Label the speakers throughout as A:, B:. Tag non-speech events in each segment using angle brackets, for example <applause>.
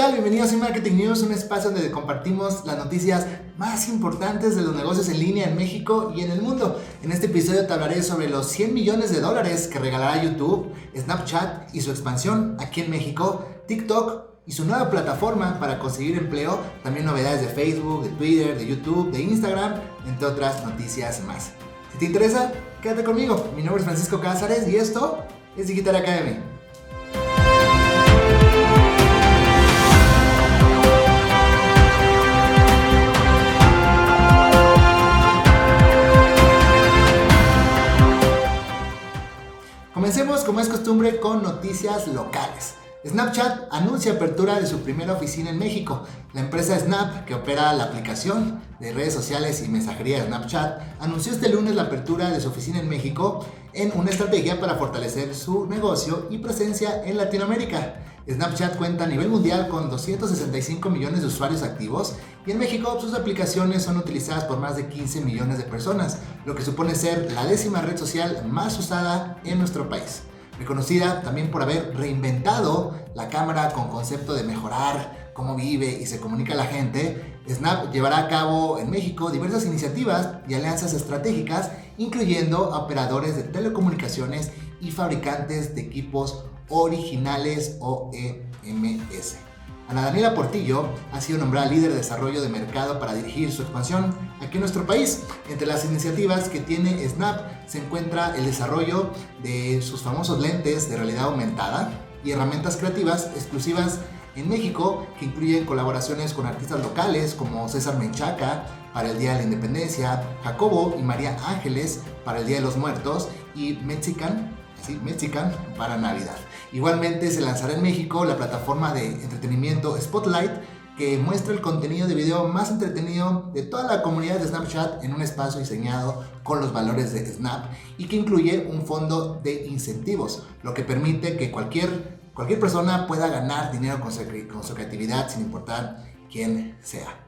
A: tal? Bienvenidos a Marketing News, un espacio donde compartimos las noticias más importantes de los negocios en línea en México y en el mundo. En este episodio te hablaré sobre los 100 millones de dólares que regalará YouTube, Snapchat y su expansión aquí en México, TikTok y su nueva plataforma para conseguir empleo, también novedades de Facebook, de Twitter, de YouTube, de Instagram, entre otras noticias más. Si te interesa, quédate conmigo. Mi nombre es Francisco Cázares y esto es Digital Academy. Comencemos como es costumbre con noticias locales. Snapchat anuncia apertura de su primera oficina en México. La empresa Snap, que opera la aplicación de redes sociales y mensajería Snapchat, anunció este lunes la apertura de su oficina en México en una estrategia para fortalecer su negocio y presencia en Latinoamérica. Snapchat cuenta a nivel mundial con 265 millones de usuarios activos en México sus aplicaciones son utilizadas por más de 15 millones de personas, lo que supone ser la décima red social más usada en nuestro país reconocida también por haber reinventado la cámara con concepto de mejorar cómo vive y se comunica la gente, Snap llevará a cabo en México diversas iniciativas y alianzas estratégicas, incluyendo operadores de telecomunicaciones y fabricantes de equipos originales o EMS. Ana Daniela Portillo ha sido nombrada líder de desarrollo de mercado para dirigir su expansión aquí en nuestro país. Entre las iniciativas que tiene Snap se encuentra el desarrollo de sus famosos lentes de realidad aumentada y herramientas creativas exclusivas en México que incluyen colaboraciones con artistas locales como César Menchaca para el Día de la Independencia, Jacobo y María Ángeles para el Día de los Muertos y Mexican Mexican para Navidad. Igualmente se lanzará en México la plataforma de entretenimiento Spotlight que muestra el contenido de video más entretenido de toda la comunidad de Snapchat en un espacio diseñado con los valores de Snap y que incluye un fondo de incentivos, lo que permite que cualquier, cualquier persona pueda ganar dinero con su, con su creatividad sin importar quién sea.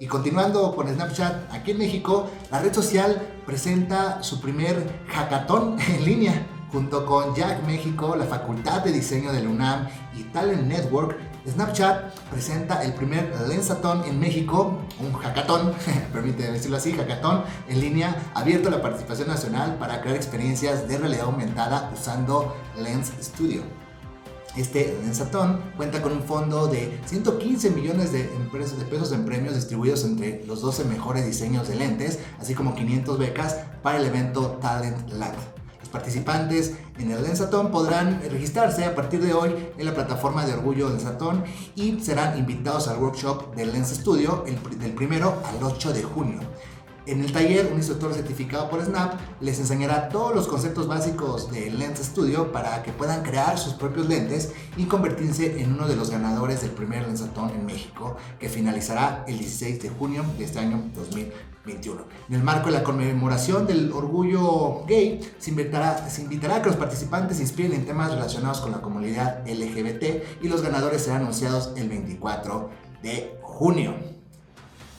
A: Y continuando con Snapchat, aquí en México, la red social presenta su primer hackathon <laughs> en línea Junto con Jack México, la Facultad de Diseño del UNAM y Talent Network, Snapchat presenta el primer Lensathon en México, un hackathon, <laughs> permíteme decirlo así, hackathon en línea abierto a la participación nacional para crear experiencias de realidad aumentada usando Lens Studio. Este Lensathon cuenta con un fondo de 115 millones de, de pesos en premios distribuidos entre los 12 mejores diseños de lentes, así como 500 becas para el evento Talent Lab participantes en el Lensatón podrán registrarse a partir de hoy en la plataforma de Orgullo Lensatón y serán invitados al workshop del Lens Studio del primero al 8 de junio. En el taller, un instructor certificado por Snap les enseñará todos los conceptos básicos del Lens Studio para que puedan crear sus propios lentes y convertirse en uno de los ganadores del primer Lensatón en México, que finalizará el 16 de junio de este año 2020. En el marco de la conmemoración del orgullo gay, se invitará, se invitará a que los participantes se inspiren en temas relacionados con la comunidad LGBT y los ganadores serán anunciados el 24 de junio.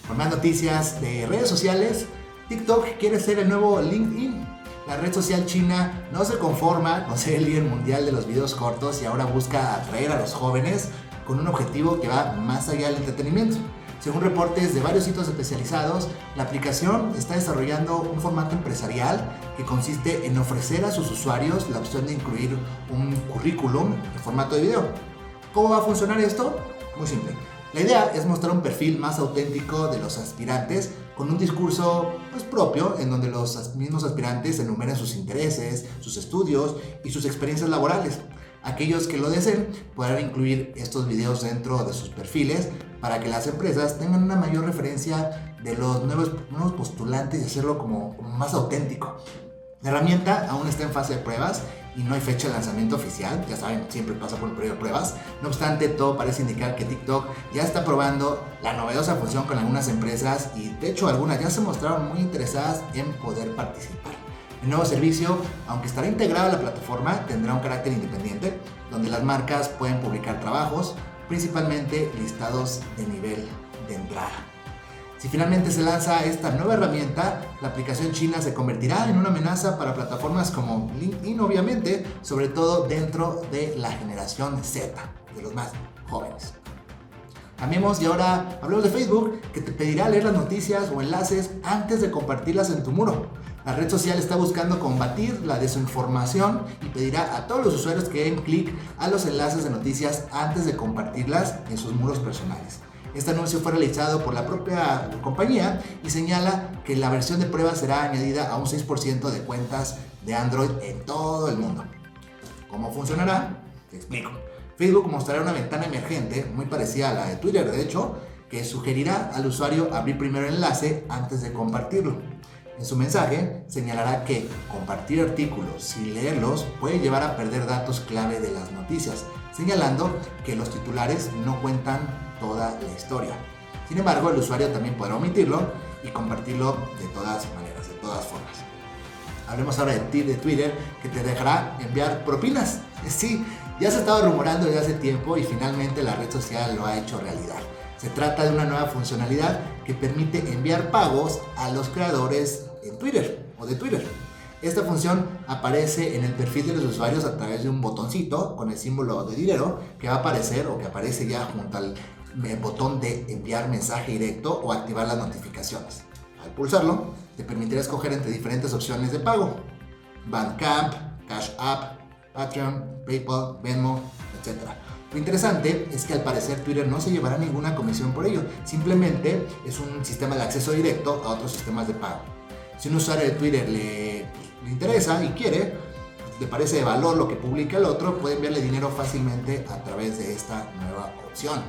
A: Por más noticias de redes sociales, TikTok quiere ser el nuevo LinkedIn. La red social china no se conforma con ser el líder mundial de los videos cortos y ahora busca atraer a los jóvenes con un objetivo que va más allá del entretenimiento. Según reportes de varios sitios especializados, la aplicación está desarrollando un formato empresarial que consiste en ofrecer a sus usuarios la opción de incluir un currículum en formato de video. ¿Cómo va a funcionar esto? Muy simple. La idea es mostrar un perfil más auténtico de los aspirantes con un discurso pues, propio en donde los mismos aspirantes enumeran sus intereses, sus estudios y sus experiencias laborales. Aquellos que lo deseen podrán incluir estos videos dentro de sus perfiles para que las empresas tengan una mayor referencia de los nuevos, nuevos postulantes y hacerlo como, más auténtico. La herramienta aún está en fase de pruebas y no hay fecha de lanzamiento oficial, ya saben, siempre pasa por un periodo de pruebas. No obstante, todo parece indicar que TikTok ya está probando la novedosa función con algunas empresas y de hecho algunas ya se mostraron muy interesadas en poder participar. El nuevo servicio, aunque estará integrado a la plataforma, tendrá un carácter independiente, donde las marcas pueden publicar trabajos, principalmente listados de nivel de entrada. Si finalmente se lanza esta nueva herramienta, la aplicación china se convertirá en una amenaza para plataformas como LinkedIn, obviamente, sobre todo dentro de la generación Z, de los más jóvenes. Cambiemos y ahora hablemos de Facebook, que te pedirá leer las noticias o enlaces antes de compartirlas en tu muro. La red social está buscando combatir la desinformación y pedirá a todos los usuarios que den clic a los enlaces de noticias antes de compartirlas en sus muros personales. Este anuncio fue realizado por la propia compañía y señala que la versión de prueba será añadida a un 6% de cuentas de Android en todo el mundo. ¿Cómo funcionará? Te explico. Facebook mostrará una ventana emergente muy parecida a la de Twitter, de hecho, que sugerirá al usuario abrir primero el enlace antes de compartirlo. En su mensaje señalará que compartir artículos sin leerlos puede llevar a perder datos clave de las noticias, señalando que los titulares no cuentan toda la historia. Sin embargo, el usuario también podrá omitirlo y compartirlo de todas maneras, de todas formas. Hablemos ahora de, de Twitter que te dejará enviar propinas. Sí, ya se estaba rumorando desde hace tiempo y finalmente la red social lo ha hecho realidad. Se trata de una nueva funcionalidad que permite enviar pagos a los creadores en Twitter o de Twitter. Esta función aparece en el perfil de los usuarios a través de un botoncito con el símbolo de dinero que va a aparecer o que aparece ya junto al eh, botón de enviar mensaje directo o activar las notificaciones. Al pulsarlo, te permitirá escoger entre diferentes opciones de pago. Bandcamp, Cash App, Patreon, PayPal, Venmo, etc. Lo interesante es que al parecer Twitter no se llevará ninguna comisión por ello, simplemente es un sistema de acceso directo a otros sistemas de pago. Si un usuario de Twitter le, le interesa y quiere, le parece de valor lo que publica el otro, puede enviarle dinero fácilmente a través de esta nueva opción.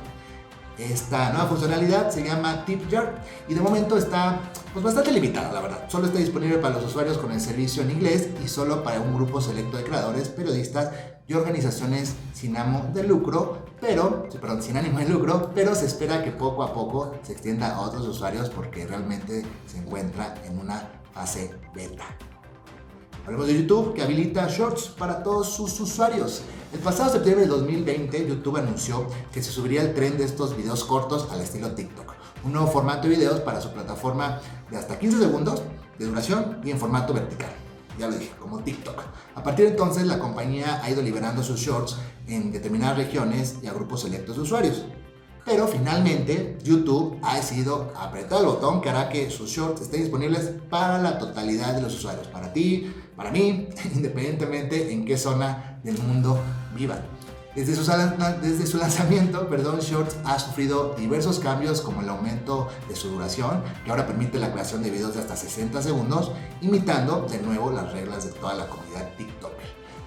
A: Esta nueva funcionalidad se llama TipJar y de momento está pues, bastante limitada, la verdad. Solo está disponible para los usuarios con el servicio en inglés y solo para un grupo selecto de creadores, periodistas y organizaciones sin ánimo de lucro, pero, perdón, sin ánimo de lucro, pero se espera que poco a poco se extienda a otros usuarios porque realmente se encuentra en una fase beta. Hablemos de YouTube que habilita Shorts para todos sus usuarios. El pasado septiembre de 2020, YouTube anunció que se subiría el tren de estos videos cortos al estilo TikTok, un nuevo formato de videos para su plataforma de hasta 15 segundos de duración y en formato vertical. Ya lo dije, como TikTok. A partir de entonces, la compañía ha ido liberando sus shorts en determinadas regiones y a grupos selectos de usuarios. Pero finalmente YouTube ha decidido apretar el botón que hará que sus shorts estén disponibles para la totalidad de los usuarios, para ti, para mí, <laughs> independientemente en qué zona del mundo vivan. Desde su, desde su, lanzamiento, perdón, Shorts ha sufrido diversos cambios como el aumento de su duración, que ahora permite la creación de videos de hasta 60 segundos, imitando de nuevo las reglas de toda la comunidad TikTok.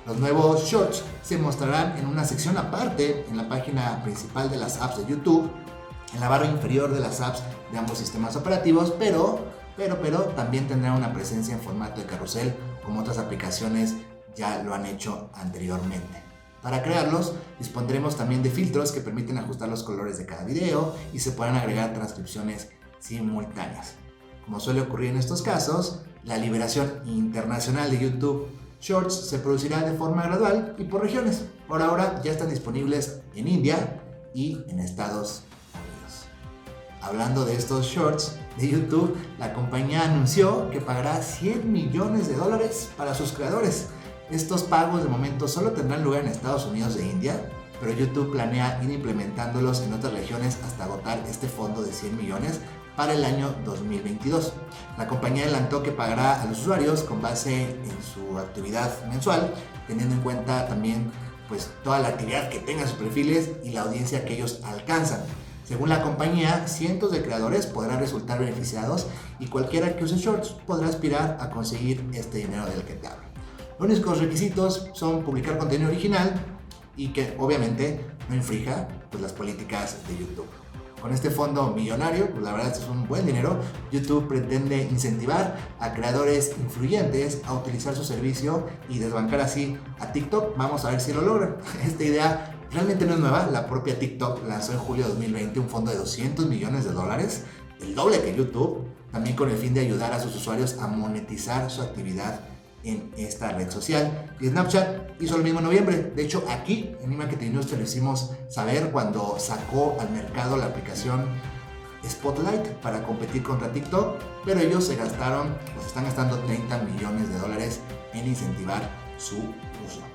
A: Los nuevos shorts se mostrarán en una sección aparte en la página principal de las apps de YouTube, en la barra inferior de las apps de ambos sistemas operativos, pero, pero, pero también tendrá una presencia en formato de carrusel como otras aplicaciones ya lo han hecho anteriormente. Para crearlos, dispondremos también de filtros que permiten ajustar los colores de cada video y se pueden agregar transcripciones simultáneas. Como suele ocurrir en estos casos, la liberación internacional de YouTube Shorts se producirá de forma gradual y por regiones. Por ahora ya están disponibles en India y en Estados Unidos. Hablando de estos shorts de YouTube, la compañía anunció que pagará 100 millones de dólares para sus creadores. Estos pagos de momento solo tendrán lugar en Estados Unidos e India, pero YouTube planea ir implementándolos en otras regiones hasta agotar este fondo de 100 millones para el año 2022. La compañía adelantó que pagará a los usuarios con base en su actividad mensual, teniendo en cuenta también pues, toda la actividad que tengan sus perfiles y la audiencia que ellos alcanzan. Según la compañía, cientos de creadores podrán resultar beneficiados y cualquiera que use Shorts podrá aspirar a conseguir este dinero del que te hablo. Los únicos requisitos son publicar contenido original y que obviamente no infrija pues, las políticas de YouTube. Con este fondo millonario, pues la verdad es un buen dinero, YouTube pretende incentivar a creadores influyentes a utilizar su servicio y desbancar así a TikTok. Vamos a ver si lo logran. <laughs> Esta idea realmente no es nueva, la propia TikTok lanzó en julio de 2020 un fondo de 200 millones de dólares, el doble que YouTube, también con el fin de ayudar a sus usuarios a monetizar su actividad en esta red social. Y Snapchat hizo lo mismo en noviembre. De hecho, aquí en Marketing te lo hicimos saber cuando sacó al mercado la aplicación Spotlight para competir contra TikTok, pero ellos se gastaron, pues están gastando 30 millones de dólares en incentivar su uso.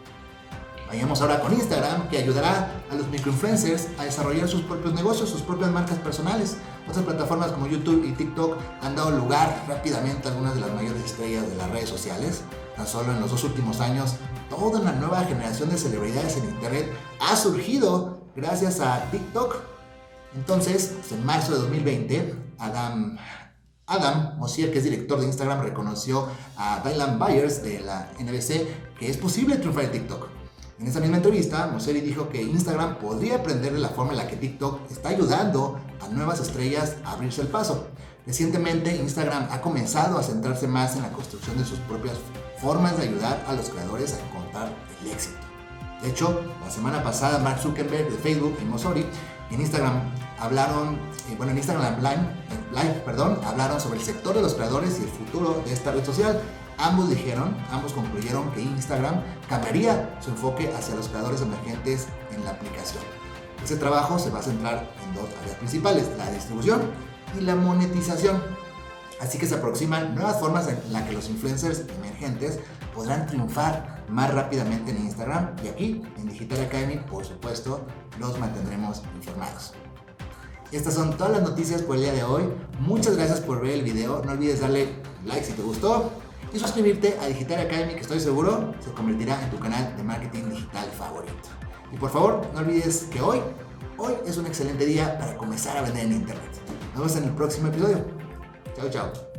A: Vayamos ahora con Instagram, que ayudará a los microinfluencers a desarrollar sus propios negocios, sus propias marcas personales. Otras plataformas como YouTube y TikTok han dado lugar rápidamente a algunas de las mayores estrellas de las redes sociales. Tan solo en los dos últimos años, toda una nueva generación de celebridades en Internet ha surgido gracias a TikTok. Entonces, pues, en marzo de 2020, Adam Adam Mosier, que es director de Instagram, reconoció a Dylan Byers de la NBC que es posible triunfar en TikTok. En esa misma entrevista, Moseri dijo que Instagram podría aprender de la forma en la que TikTok está ayudando a nuevas estrellas a abrirse el paso. Recientemente, Instagram ha comenzado a centrarse más en la construcción de sus propias formas de ayudar a los creadores a encontrar el éxito. De hecho, la semana pasada, Mark Zuckerberg de Facebook y Mosori en Instagram hablaron, eh, bueno, en Instagram Live, perdón, hablaron sobre el sector de los creadores y el futuro de esta red social Ambos dijeron, ambos concluyeron que Instagram cambiaría su enfoque hacia los creadores emergentes en la aplicación. Ese trabajo se va a centrar en dos áreas principales, la distribución y la monetización. Así que se aproximan nuevas formas en las que los influencers emergentes podrán triunfar más rápidamente en Instagram y aquí en Digital Academy, por supuesto, los mantendremos informados. Estas son todas las noticias por el día de hoy. Muchas gracias por ver el video. No olvides darle like si te gustó, y suscribirte a Digital Academy que estoy seguro se convertirá en tu canal de marketing digital favorito. Y por favor, no olvides que hoy, hoy es un excelente día para comenzar a vender en Internet. Nos vemos en el próximo episodio. Chao, chao.